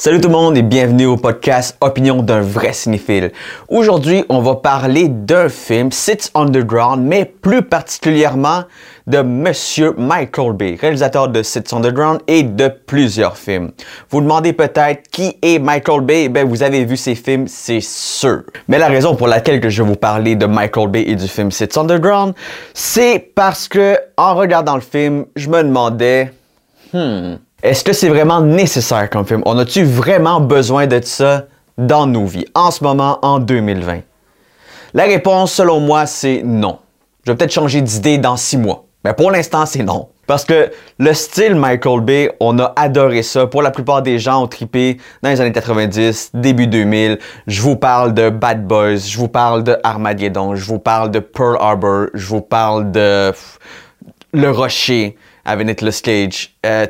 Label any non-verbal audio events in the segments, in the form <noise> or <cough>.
Salut tout le monde et bienvenue au podcast Opinion d'un vrai cinéphile. Aujourd'hui, on va parler d'un film, Sits Underground, mais plus particulièrement de Monsieur Michael Bay, réalisateur de Sits Underground et de plusieurs films. Vous demandez peut-être qui est Michael Bay? Ben, vous avez vu ses films, c'est sûr. Mais la raison pour laquelle que je vais vous parler de Michael Bay et du film Sits Underground, c'est parce que, en regardant le film, je me demandais, hmm, est-ce que c'est vraiment nécessaire comme film? On a-tu vraiment besoin de ça dans nos vies, en ce moment, en 2020? La réponse, selon moi, c'est non. Je vais peut-être changer d'idée dans six mois. Mais pour l'instant, c'est non. Parce que le style Michael Bay, on a adoré ça. Pour la plupart des gens ont trippé dans les années 90, début 2000. Je vous parle de Bad Boys, je vous parle de Armageddon, je vous parle de Pearl Harbor, je vous parle de Le Rocher avec Nicolas Cage. Euh,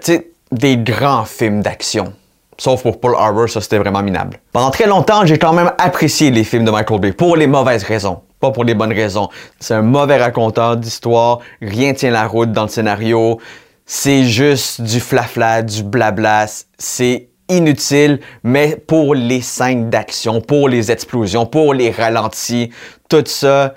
des grands films d'action. Sauf pour Pearl Harbor, ça c'était vraiment minable. Pendant très longtemps, j'ai quand même apprécié les films de Michael Bay pour les mauvaises raisons, pas pour les bonnes raisons. C'est un mauvais raconteur d'histoire, rien tient la route dans le scénario, c'est juste du flafla, du blabla, c'est inutile, mais pour les scènes d'action, pour les explosions, pour les ralentis, tout ça,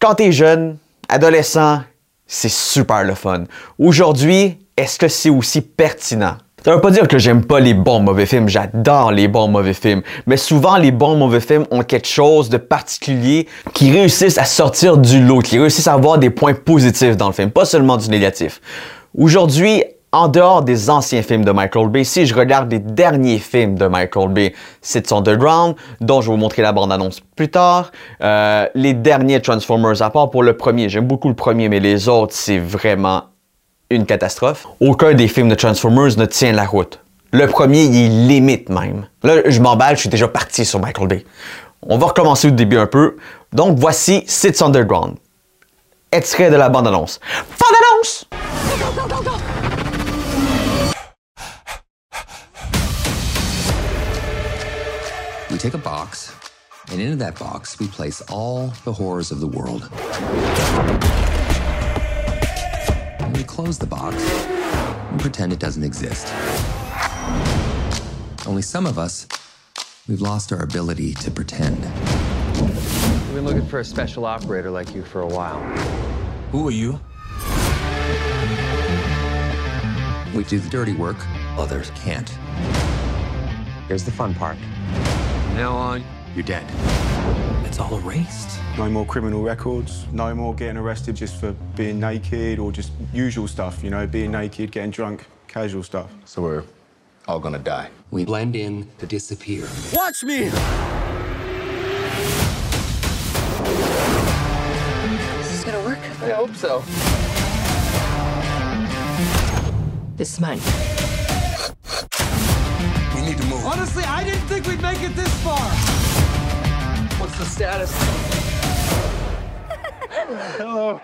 quand t'es jeune, adolescent, c'est super le fun. Aujourd'hui, est-ce que c'est aussi pertinent? Ça veut pas dire que j'aime pas les bons mauvais films, j'adore les bons mauvais films, mais souvent les bons mauvais films ont quelque chose de particulier qui réussissent à sortir du lot, qui réussissent à avoir des points positifs dans le film, pas seulement du négatif. Aujourd'hui, en dehors des anciens films de Michael Bay, si je regarde les derniers films de Michael Bay, c'est Underground, dont je vais vous montrer la bande-annonce plus tard, euh, les derniers Transformers, à part pour le premier, j'aime beaucoup le premier, mais les autres, c'est vraiment une catastrophe. Aucun des films de Transformers ne tient la route. Le premier, il limite même. Là, je m'emballe, je suis déjà parti sur Michael Bay. On va recommencer au début un peu. Donc, voici Sits Underground. Extrait de la bande-annonce. Bande-annonce! We take a box, and into that box, we place all the horrors of the world. We close the box and pretend it doesn't exist. Only some of us, we've lost our ability to pretend. We've been looking for a special operator like you for a while. Who are you? We do the dirty work, others can't. Here's the fun part. From now on, you're dead. It's all erased. No more criminal records, no more getting arrested just for being naked or just usual stuff, you know, being naked, getting drunk, casual stuff. So we're all gonna die. We blend in to disappear. Watch me! Is this gonna work? I hope so. This is mine. We need to move. Honestly, I didn't think we'd make it this far. What's the status? <laughs>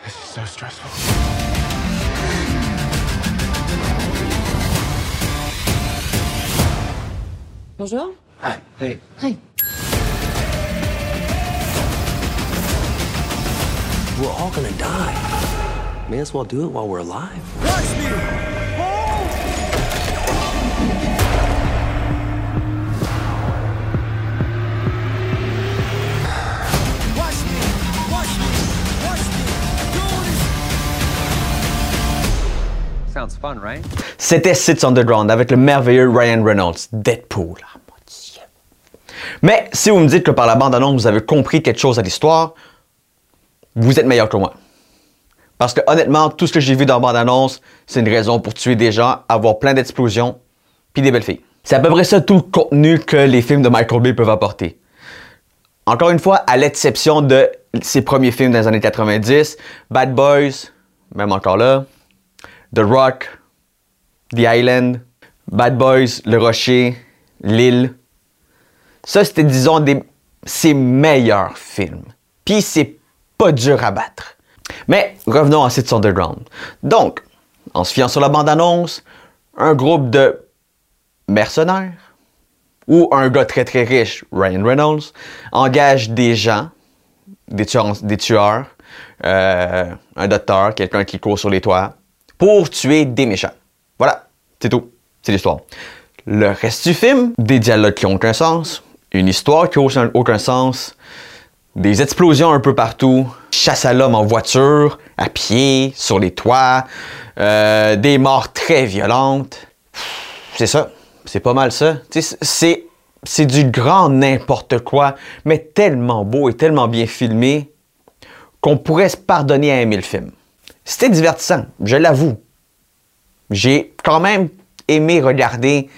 This is so stressful. Bonjour. Hi. Hey. Hi. We're all gonna die. May as well do it while we're alive. Watch me! Watch C'était Sits Underground avec le merveilleux Ryan Reynolds, Deadpool. Ah. Mais si vous me dites que par la bande-annonce, vous avez compris quelque chose à l'histoire, vous êtes meilleur que moi. Parce que honnêtement, tout ce que j'ai vu dans la bande-annonce, c'est une raison pour tuer des gens, avoir plein d'explosions, puis des belles filles. C'est à peu près ça tout le contenu que les films de Michael Bay peuvent apporter. Encore une fois, à l'exception de ses premiers films dans les années 90, Bad Boys, même encore là, The Rock, The Island, Bad Boys, Le Rocher, L'île. Ça, c'était, disons, ses meilleurs films. Puis c'est pas dur à battre. Mais revenons à Sits Underground. Donc, en se fiant sur la bande-annonce, un groupe de mercenaires ou un gars très très riche, Ryan Reynolds, engage des gens, des tueurs, des tueurs euh, un docteur, quelqu'un qui court sur les toits, pour tuer des méchants. Voilà, c'est tout. C'est l'histoire. le reste du film, des dialogues qui n'ont aucun sens, une histoire qui n'a aucun sens, des explosions un peu partout, chasse à l'homme en voiture, à pied, sur les toits, euh, des morts très violentes. C'est ça. C'est pas mal ça. C'est, c'est du grand n'importe quoi, mais tellement beau et tellement bien filmé qu'on pourrait se pardonner à aimer le film. C'était divertissant, je l'avoue. J'ai quand même aimé regarder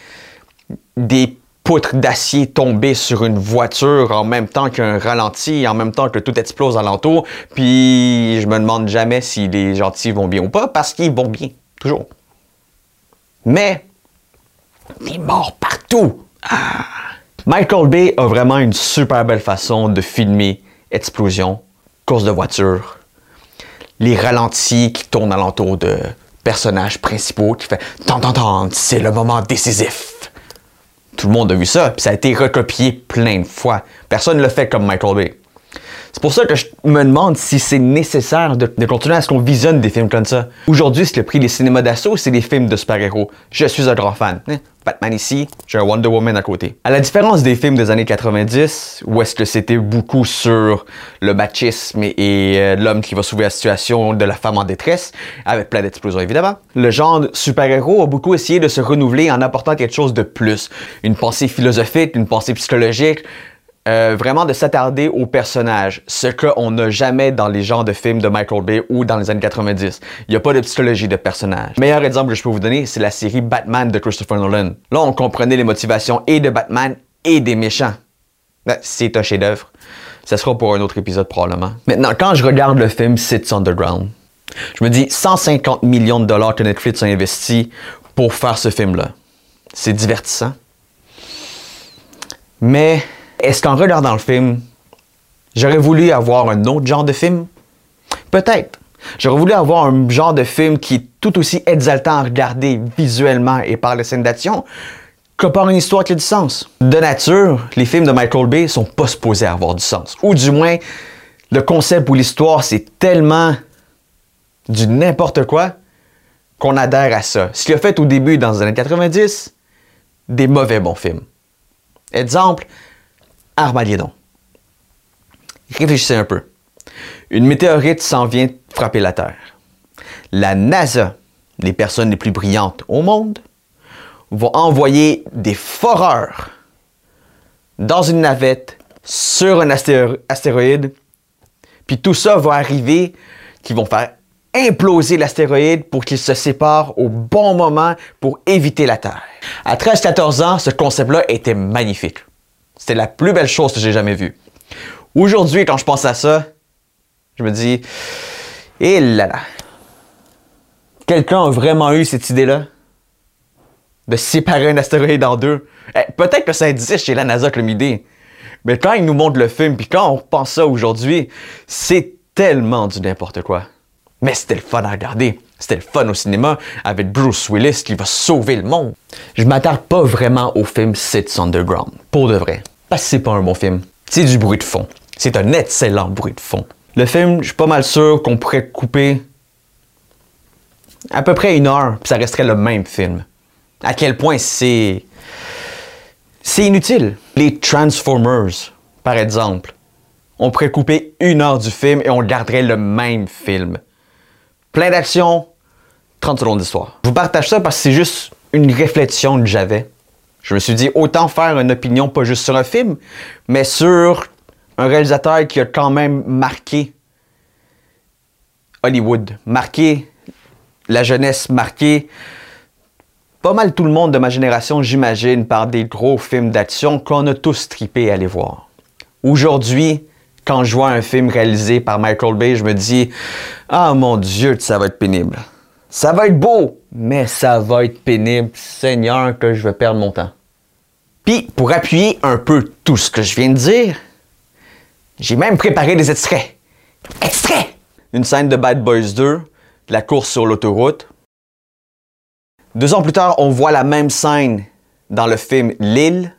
des poutres d'acier tomber sur une voiture en même temps qu'un ralenti, en même temps que tout explose alentour, puis je me demande jamais si les gentils vont bien ou pas, parce qu'ils vont bien, toujours. Mais, des morts partout! Ah. Michael Bay a vraiment une super belle façon de filmer explosion, course de voiture, les ralentis qui tournent alentour de personnages principaux qui fait tant tant tant, c'est le moment décisif. Tout le monde a vu ça, puis ça a été recopié plein de fois. Personne ne le fait comme Michael Bay. C'est pour ça que je me demande si c'est nécessaire de, continuer à ce qu'on visionne des films comme ça. Aujourd'hui, c'est le prix des cinémas d'assaut, c'est des films de super-héros. Je suis un grand fan. Hein? Batman ici, j'ai un Wonder Woman à côté. À la différence des films des années 90, où est-ce que c'était beaucoup sur le machisme et, euh, l'homme qui va sauver la situation de la femme en détresse, avec plein d'explosions évidemment, le genre super-héros a beaucoup essayé de se renouveler en apportant quelque chose de plus. Une pensée philosophique, une pensée psychologique, euh, vraiment de s'attarder aux personnages, ce qu'on n'a jamais dans les genres de films de Michael Bay ou dans les années 90. Il n'y a pas de psychologie de personnage. Le meilleur exemple que je peux vous donner, c'est la série Batman de Christopher Nolan. Là, on comprenait les motivations et de Batman et des méchants. Ben, c'est un chef-d'œuvre. Ça sera pour un autre épisode probablement. Maintenant, quand je regarde le film Sits Underground, je me dis 150 millions de dollars que Netflix a investi pour faire ce film-là. C'est divertissant. Mais est-ce qu'en regardant le film, j'aurais voulu avoir un autre genre de film? Peut-être. J'aurais voulu avoir un genre de film qui est tout aussi exaltant à regarder visuellement et par les scènes d'action que par une histoire qui a du sens. De nature, les films de Michael Bay sont pas supposés avoir du sens. Ou du moins, le concept ou l'histoire, c'est tellement du n'importe quoi qu'on adhère à ça. Ce qu'il a fait au début, dans les années 90, des mauvais bons films. Exemple, Armageddon. Réfléchissez un peu. Une météorite s'en vient frapper la Terre. La NASA, les personnes les plus brillantes au monde, vont envoyer des foreurs dans une navette sur un astéroïde, puis tout ça va arriver, qui vont faire imploser l'astéroïde pour qu'il se sépare au bon moment pour éviter la Terre. À 13-14 ans, ce concept-là était magnifique. C'était la plus belle chose que j'ai jamais vue. Aujourd'hui, quand je pense à ça, je me dis, hé là là, quelqu'un a vraiment eu cette idée-là? De séparer un astéroïde en deux? Eh, peut-être que ça existe chez la NASA comme idée, mais quand ils nous montrent le film, puis quand on repense ça aujourd'hui, c'est tellement du n'importe quoi. Mais c'était le fun à regarder. C'était le fun au cinéma avec Bruce Willis qui va sauver le monde. Je m'attarde pas vraiment au film Sits Underground, pour de vrai. Parce que c'est pas un bon film. C'est du bruit de fond. C'est un excellent bruit de fond. Le film, je suis pas mal sûr qu'on pourrait couper à peu près une heure, puis ça resterait le même film. À quel point c'est. C'est inutile. Les Transformers, par exemple. On pourrait couper une heure du film et on garderait le même film plein d'action, 30 secondes d'histoire. Je vous partage ça parce que c'est juste une réflexion que j'avais. Je me suis dit, autant faire une opinion pas juste sur un film, mais sur un réalisateur qui a quand même marqué Hollywood, marqué la jeunesse, marqué pas mal tout le monde de ma génération, j'imagine, par des gros films d'action qu'on a tous tripé à aller voir. Aujourd'hui, quand je vois un film réalisé par Michael Bay, je me dis Ah mon Dieu, ça va être pénible. Ça va être beau, mais ça va être pénible. Seigneur, que je vais perdre mon temps. Puis, pour appuyer un peu tout ce que je viens de dire, j'ai même préparé des extraits. Extraits! Une scène de Bad Boys 2, la course sur l'autoroute. Deux ans plus tard, on voit la même scène dans le film L'île.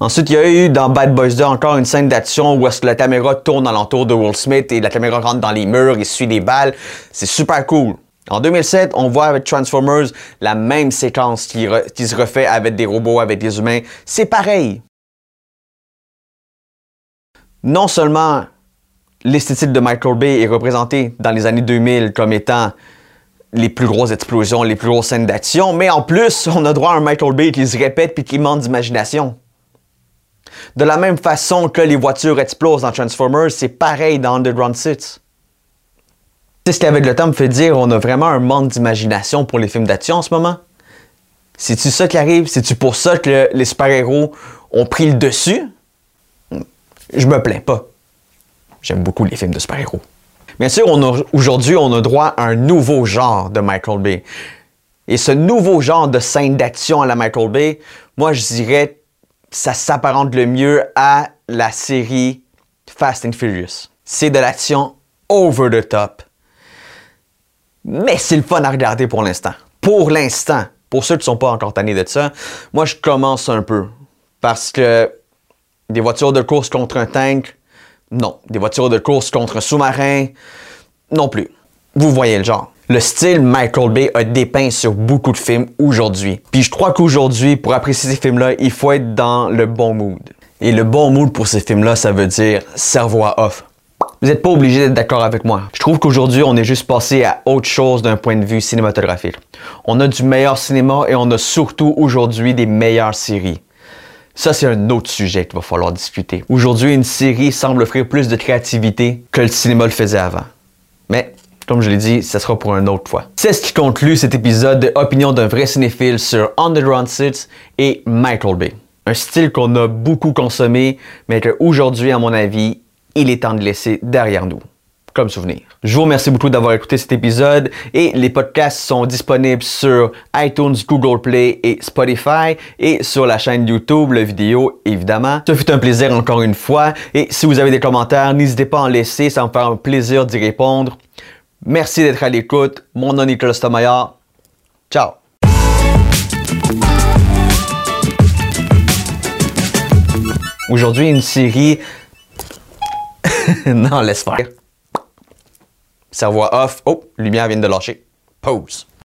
Ensuite, il y a eu dans Bad Boys 2 encore une scène d'action où est-ce que la caméra tourne alentour de Will Smith et la caméra rentre dans les murs et suit des balles. C'est super cool. En 2007, on voit avec Transformers la même séquence qui, se refait avec des robots, avec des humains. C'est pareil. Non seulement l'esthétique de Michael Bay est représentée dans les années 2000 comme étant les plus grosses explosions, les plus grosses scènes d'action, mais en plus, on a droit à un Michael Bay qui se répète puis qui manque d'imagination. De la même façon que les voitures explosent dans Transformers, c'est pareil dans Underground 6 sais ce qu'avec le temps me fait dire, on a vraiment un manque d'imagination pour les films d'action en ce moment. C'est-tu ça qui arrive? C'est-tu pour ça que les super-héros ont pris le dessus? Je me plains pas. J'aime beaucoup les films de super-héros. Bien sûr, aujourd'hui, on a droit à un nouveau genre de Michael Bay. Et ce nouveau genre de scène d'action à la Michael Bay, moi, je dirais, ça s'apparente le mieux à la série Fast and Furious. C'est de l'action over the top. Mais c'est le fun à regarder pour l'instant. Pour l'instant. Pour ceux qui ne sont pas encore tannés de ça, moi, je commence un peu. Parce que des voitures de course contre un tank, non. Des voitures de course contre un sous-marin, non plus. Vous voyez le genre. Le style Michael Bay a dépeint sur beaucoup de films aujourd'hui. Puis je crois qu'aujourd'hui, pour apprécier ces films-là, il faut être dans le bon mood. Et le bon mood pour ces films-là, ça veut dire cerveau à off. Vous n'êtes pas obligé d'être d'accord avec moi. Je trouve qu'aujourd'hui, on est juste passé à autre chose d'un point de vue cinématographique. On a du meilleur cinéma et on a surtout aujourd'hui des meilleures séries. Ça, c'est un autre sujet qu'il va falloir discuter. Aujourd'hui, une série semble offrir plus de créativité que le cinéma le faisait avant. Mais, comme je l'ai dit, ça sera pour une autre fois. C'est ce qui conclut cet épisode de Opinion d'un vrai cinéphile sur Underground Six et Michael Bay. Un style qu'on a beaucoup consommé, mais qu'aujourd'hui, à mon avis, il est temps de laisser derrière nous, comme souvenir. Je vous remercie beaucoup d'avoir écouté cet épisode et les podcasts sont disponibles sur iTunes, Google Play et Spotify et sur la chaîne YouTube, la vidéo évidemment. Ce fut un plaisir encore une fois et si vous avez des commentaires, n'hésitez pas à en laisser, ça me fait un plaisir d'y répondre. Merci d'être à l'écoute. Mon nom est Nicolas Stomaillard. Ciao! Aujourd'hui, une série. <laughs> non, laisse faire. Cerveau off. Oh, lumière vient de lâcher. Pause.